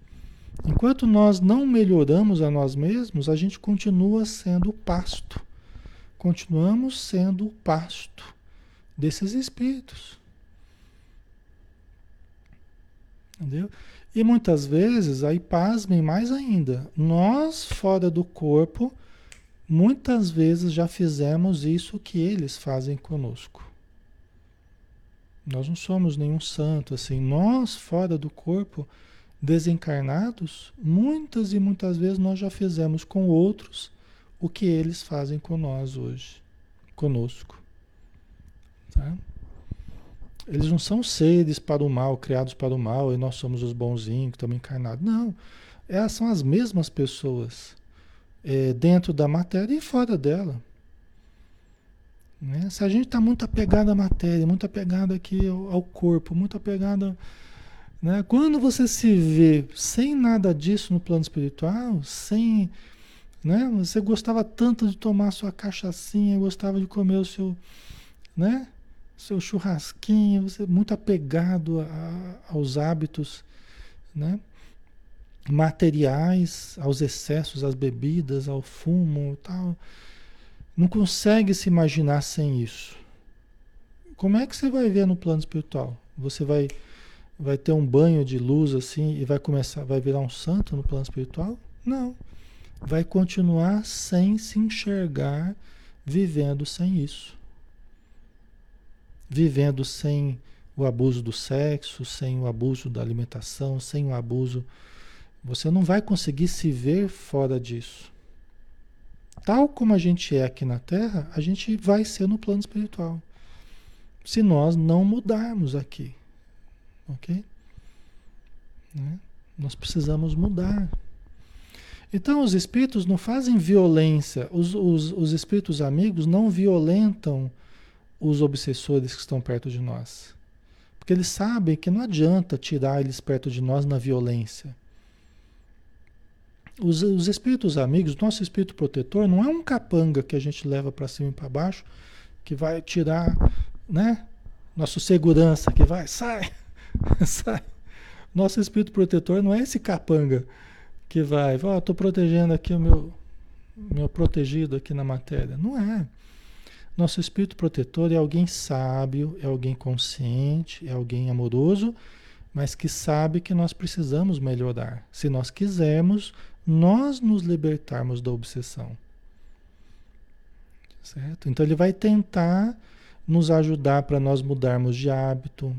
Enquanto nós não melhoramos a nós mesmos, a gente continua sendo o pasto. Continuamos sendo o pasto desses espíritos. Entendeu? E muitas vezes, aí pasmem mais ainda, nós fora do corpo Muitas vezes já fizemos isso que eles fazem conosco. Nós não somos nenhum santo assim. Nós, fora do corpo, desencarnados, muitas e muitas vezes nós já fizemos com outros o que eles fazem com nós hoje, conosco. Tá? Eles não são seres para o mal, criados para o mal, e nós somos os bonzinhos que estamos encarnados. Não. Elas são as mesmas pessoas é, dentro da matéria e fora dela. Né? Se a gente está muito apegado à matéria, muito apegado aqui ao, ao corpo, muito apegado. Né? Quando você se vê sem nada disso no plano espiritual, sem. Né? Você gostava tanto de tomar sua cachaçinha, gostava de comer o seu. Né? Seu churrasquinho, você muito apegado a, aos hábitos, né? Materiais, aos excessos, às bebidas, ao fumo tal. Não consegue se imaginar sem isso. Como é que você vai ver no plano espiritual? Você vai vai ter um banho de luz assim e vai começar, vai virar um santo no plano espiritual? Não. Vai continuar sem se enxergar vivendo sem isso. Vivendo sem o abuso do sexo, sem o abuso da alimentação, sem o abuso você não vai conseguir se ver fora disso. Tal como a gente é aqui na Terra, a gente vai ser no plano espiritual. Se nós não mudarmos aqui. Ok? Né? Nós precisamos mudar. Então, os espíritos não fazem violência. Os, os, os espíritos amigos não violentam os obsessores que estão perto de nós. Porque eles sabem que não adianta tirar eles perto de nós na violência. Os, os espíritos amigos, nosso espírito protetor, não é um capanga que a gente leva para cima e para baixo, que vai tirar, né? Nosso segurança que vai, sai, sai. Nosso espírito protetor não é esse capanga que vai, ó, oh, estou protegendo aqui o meu, meu protegido aqui na matéria. Não é. Nosso espírito protetor é alguém sábio, é alguém consciente, é alguém amoroso, mas que sabe que nós precisamos melhorar. Se nós quisermos nós nos libertarmos da obsessão. Certo? Então ele vai tentar nos ajudar para nós mudarmos de hábito.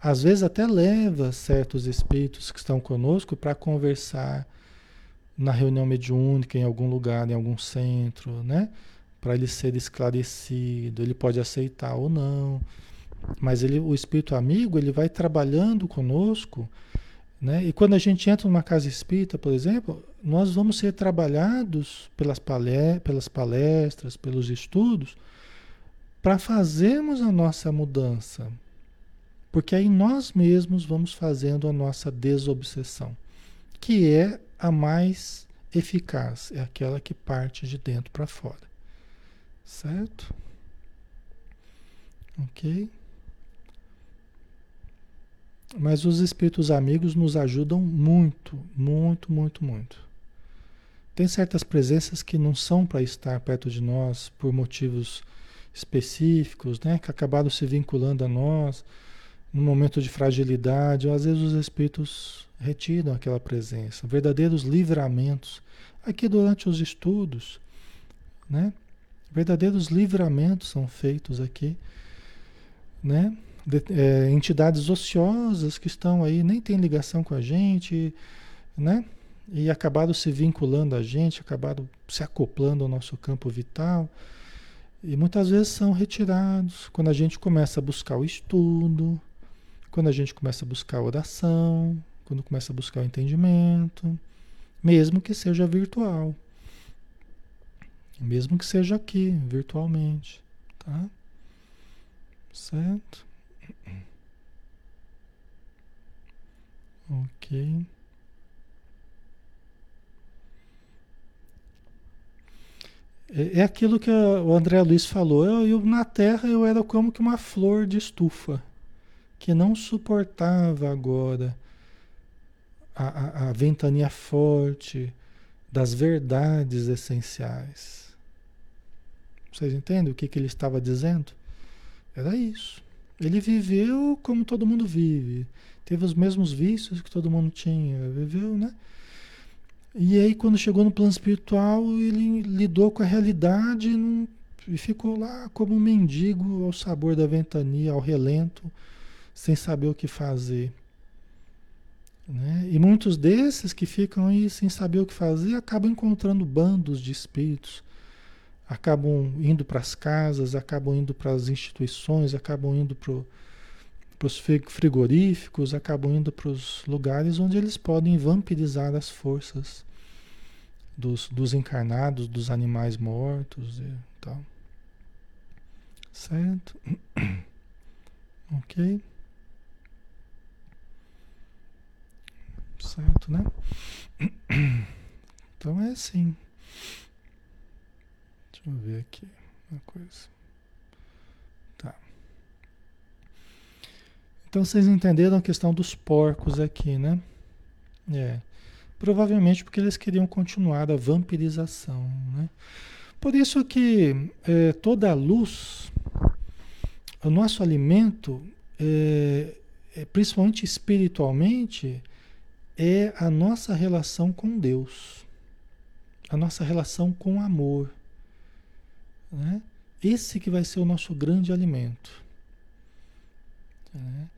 Às vezes até leva certos espíritos que estão conosco para conversar na reunião mediúnica em algum lugar, em algum centro, né? Para ele ser esclarecido, ele pode aceitar ou não. Mas ele, o espírito amigo, ele vai trabalhando conosco né? E quando a gente entra numa casa espírita, por exemplo, nós vamos ser trabalhados pelas, pelas palestras, pelos estudos, para fazermos a nossa mudança. Porque aí nós mesmos vamos fazendo a nossa desobsessão, que é a mais eficaz, é aquela que parte de dentro para fora. Certo? Ok? Mas os espíritos amigos nos ajudam muito, muito, muito, muito. Tem certas presenças que não são para estar perto de nós por motivos específicos, né? Que acabaram se vinculando a nós no momento de fragilidade. Ou às vezes os espíritos retiram aquela presença, verdadeiros livramentos. Aqui durante os estudos, né? Verdadeiros livramentos são feitos aqui, né? De, é, entidades ociosas que estão aí, nem tem ligação com a gente, né? E acabaram se vinculando a gente, acabaram se acoplando ao nosso campo vital. E muitas vezes são retirados quando a gente começa a buscar o estudo, quando a gente começa a buscar a oração, quando começa a buscar o entendimento, mesmo que seja virtual. Mesmo que seja aqui, virtualmente, tá? Certo? Ok. É, é aquilo que o André Luiz falou. Eu, eu, na Terra eu era como que uma flor de estufa que não suportava agora a, a, a ventania forte das verdades essenciais. Vocês entendem o que, que ele estava dizendo? Era isso. Ele viveu como todo mundo vive. Teve os mesmos vícios que todo mundo tinha. Viveu, né? E aí, quando chegou no plano espiritual, ele lidou com a realidade num, e ficou lá como um mendigo ao sabor da ventania, ao relento, sem saber o que fazer. Né? E muitos desses que ficam aí sem saber o que fazer acabam encontrando bandos de espíritos acabam indo para as casas, acabam indo para as instituições, acabam indo para os frigoríficos, acabam indo para os lugares onde eles podem vampirizar as forças dos, dos encarnados, dos animais mortos e tal. Certo? ok? Certo, né? Então é assim. Deixa eu ver aqui uma coisa. Tá. Então vocês entenderam a questão dos porcos aqui, né? É. Provavelmente porque eles queriam continuar a vampirização, né? Por isso que é, toda a luz, o nosso alimento, é, é, principalmente espiritualmente, é a nossa relação com Deus, a nossa relação com o amor. Né? Esse que vai ser o nosso grande alimento. Né?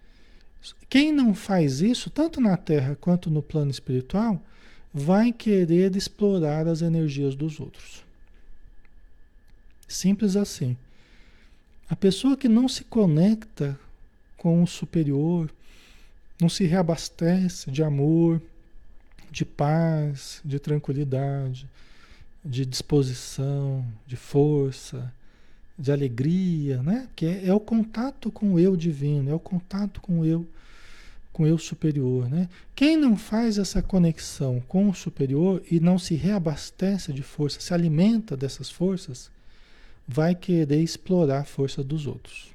Quem não faz isso, tanto na Terra quanto no plano espiritual, vai querer explorar as energias dos outros. Simples assim. A pessoa que não se conecta com o superior, não se reabastece de amor, de paz, de tranquilidade, de disposição, de força, de alegria, né? Que é, é, o contato com o eu divino, é o contato com o eu, com o eu superior, né? Quem não faz essa conexão com o superior e não se reabastece de força, se alimenta dessas forças, vai querer explorar a força dos outros.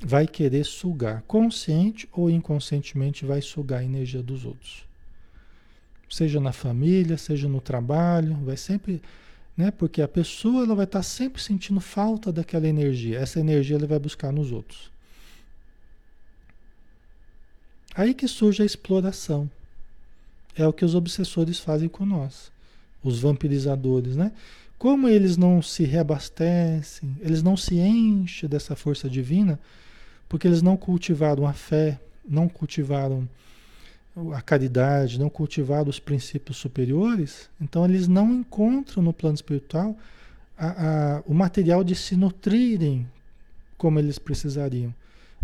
Vai querer sugar, consciente ou inconscientemente vai sugar a energia dos outros seja na família, seja no trabalho, vai sempre, né? Porque a pessoa ela vai estar sempre sentindo falta daquela energia. Essa energia ela vai buscar nos outros. Aí que surge a exploração. É o que os obsessores fazem com nós, os vampirizadores, né? Como eles não se reabastecem, eles não se enchem dessa força divina, porque eles não cultivaram a fé, não cultivaram a caridade, não cultivar os princípios superiores, então eles não encontram no plano espiritual a, a, o material de se nutrirem como eles precisariam.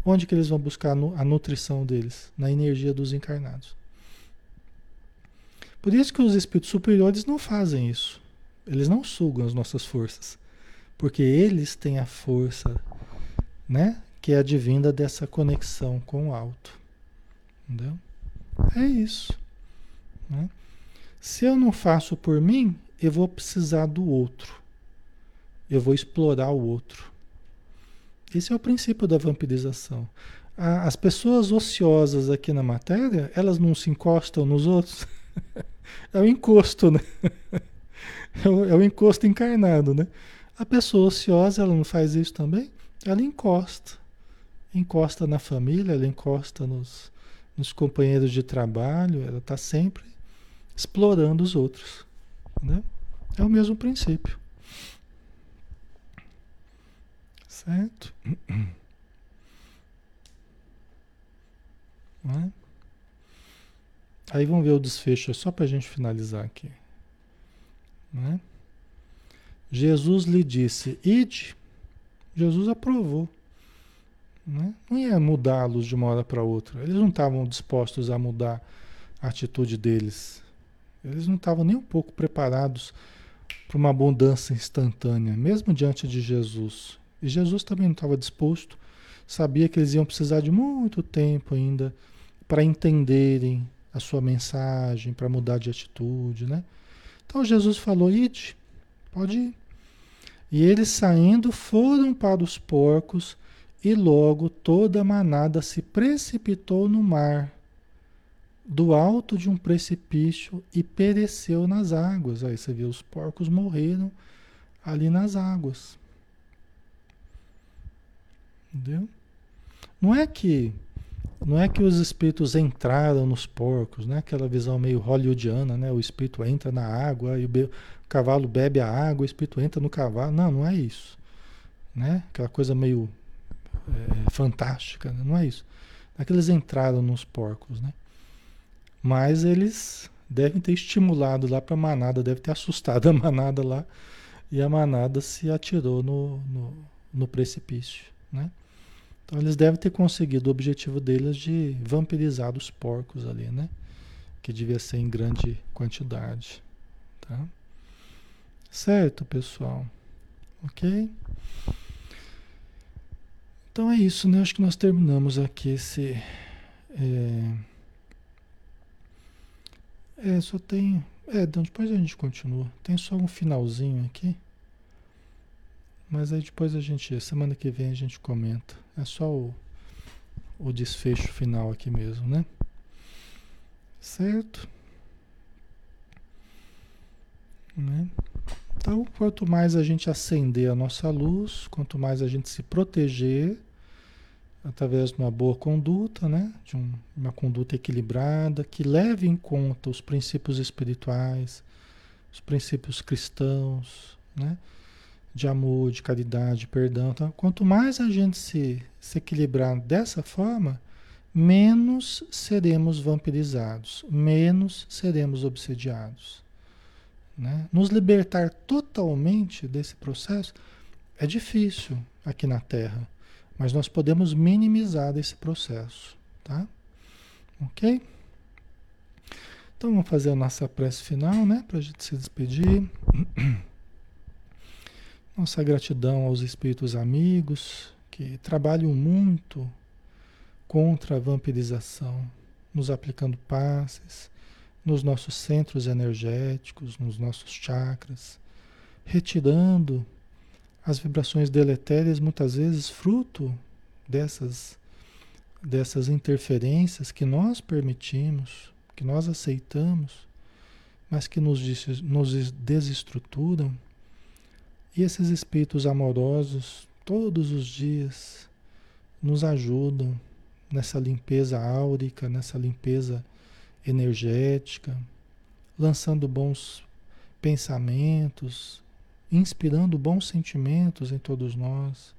Onde que eles vão buscar a nutrição deles? Na energia dos encarnados. Por isso que os espíritos superiores não fazem isso. Eles não sugam as nossas forças. Porque eles têm a força, né? Que é advinda dessa conexão com o alto. Entendeu? É isso. Né? Se eu não faço por mim, eu vou precisar do outro. Eu vou explorar o outro. Esse é o princípio da vampirização. As pessoas ociosas aqui na matéria, elas não se encostam nos outros. É o encosto, né? É o, é o encosto encarnado, né? A pessoa ociosa, ela não faz isso também? Ela encosta. Encosta na família, ela encosta nos, nos companheiros de trabalho, ela está sempre explorando os outros. Né? É o mesmo princípio. Certo? Né? Aí vamos ver o desfecho, só para a gente finalizar aqui. Né? Jesus lhe disse: Ide. Jesus aprovou. Né? Não ia mudá-los de uma hora para outra. Eles não estavam dispostos a mudar a atitude deles. Eles não estavam nem um pouco preparados para uma abundância instantânea, mesmo diante de Jesus. E Jesus também não estava disposto, sabia que eles iam precisar de muito tempo ainda para entenderem a sua mensagem, para mudar de atitude, né? Então Jesus falou: "Ide, pode ir". E eles saindo foram para os porcos, e logo toda a manada se precipitou no mar, do alto de um precipício, e pereceu nas águas. Aí você vê, os porcos morreram ali nas águas. Entendeu? Não é que não é que os espíritos entraram nos porcos, né? Aquela visão meio hollywoodiana, né? O espírito entra na água e o, be... o cavalo bebe a água, o espírito entra no cavalo. Não, não é isso, né? Aquela coisa meio é, fantástica, né? não é isso. É que eles entraram nos porcos, né? Mas eles devem ter estimulado lá para a manada, deve ter assustado a manada lá e a manada se atirou no, no, no precipício, né? Então eles devem ter conseguido o objetivo deles de vampirizar os porcos ali, né? Que devia ser em grande quantidade, tá? Certo, pessoal? Ok? Então é isso, né? Acho que nós terminamos aqui esse. É, é só tem. É, depois a gente continua. Tem só um finalzinho aqui. Mas aí depois a gente, semana que vem a gente comenta. É só o, o desfecho final aqui mesmo, né? Certo? Né? Então, quanto mais a gente acender a nossa luz, quanto mais a gente se proteger através de uma boa conduta, né? De um, uma conduta equilibrada, que leve em conta os princípios espirituais, os princípios cristãos, né? de amor, de caridade, de perdão. Então, quanto mais a gente se, se equilibrar dessa forma, menos seremos vampirizados, menos seremos obsediados. Né? Nos libertar totalmente desse processo é difícil aqui na Terra, mas nós podemos minimizar esse processo. Tá? Ok? Então vamos fazer a nossa prece final, né? Para a gente se despedir. Nossa gratidão aos espíritos amigos que trabalham muito contra a vampirização, nos aplicando passes nos nossos centros energéticos, nos nossos chakras, retirando as vibrações deletérias, muitas vezes fruto dessas, dessas interferências que nós permitimos, que nós aceitamos, mas que nos, nos desestruturam. E esses espíritos amorosos, todos os dias, nos ajudam nessa limpeza áurica, nessa limpeza energética, lançando bons pensamentos, inspirando bons sentimentos em todos nós,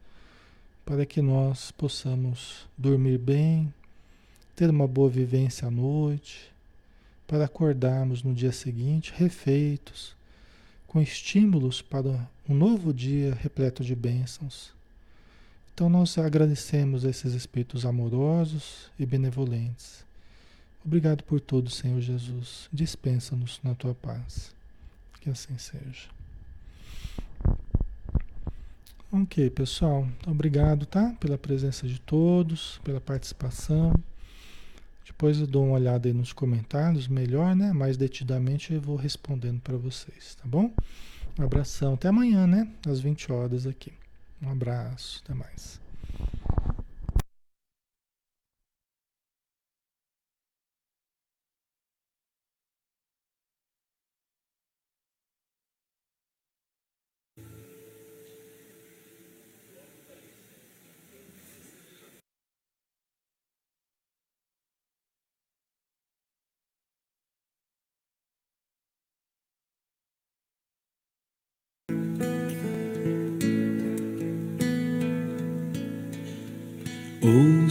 para que nós possamos dormir bem, ter uma boa vivência à noite, para acordarmos no dia seguinte refeitos com estímulos para um novo dia repleto de bênçãos. Então nós agradecemos esses espíritos amorosos e benevolentes. Obrigado por tudo, Senhor Jesus. Dispensa-nos na tua paz. Que assim seja. Ok, pessoal. Obrigado, tá? Pela presença de todos, pela participação. Depois eu dou uma olhada aí nos comentários, melhor, né? Mais detidamente eu vou respondendo para vocês, tá bom? Um abração, até amanhã, né? Às 20 horas aqui. Um abraço, até mais.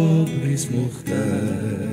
pobres mortais.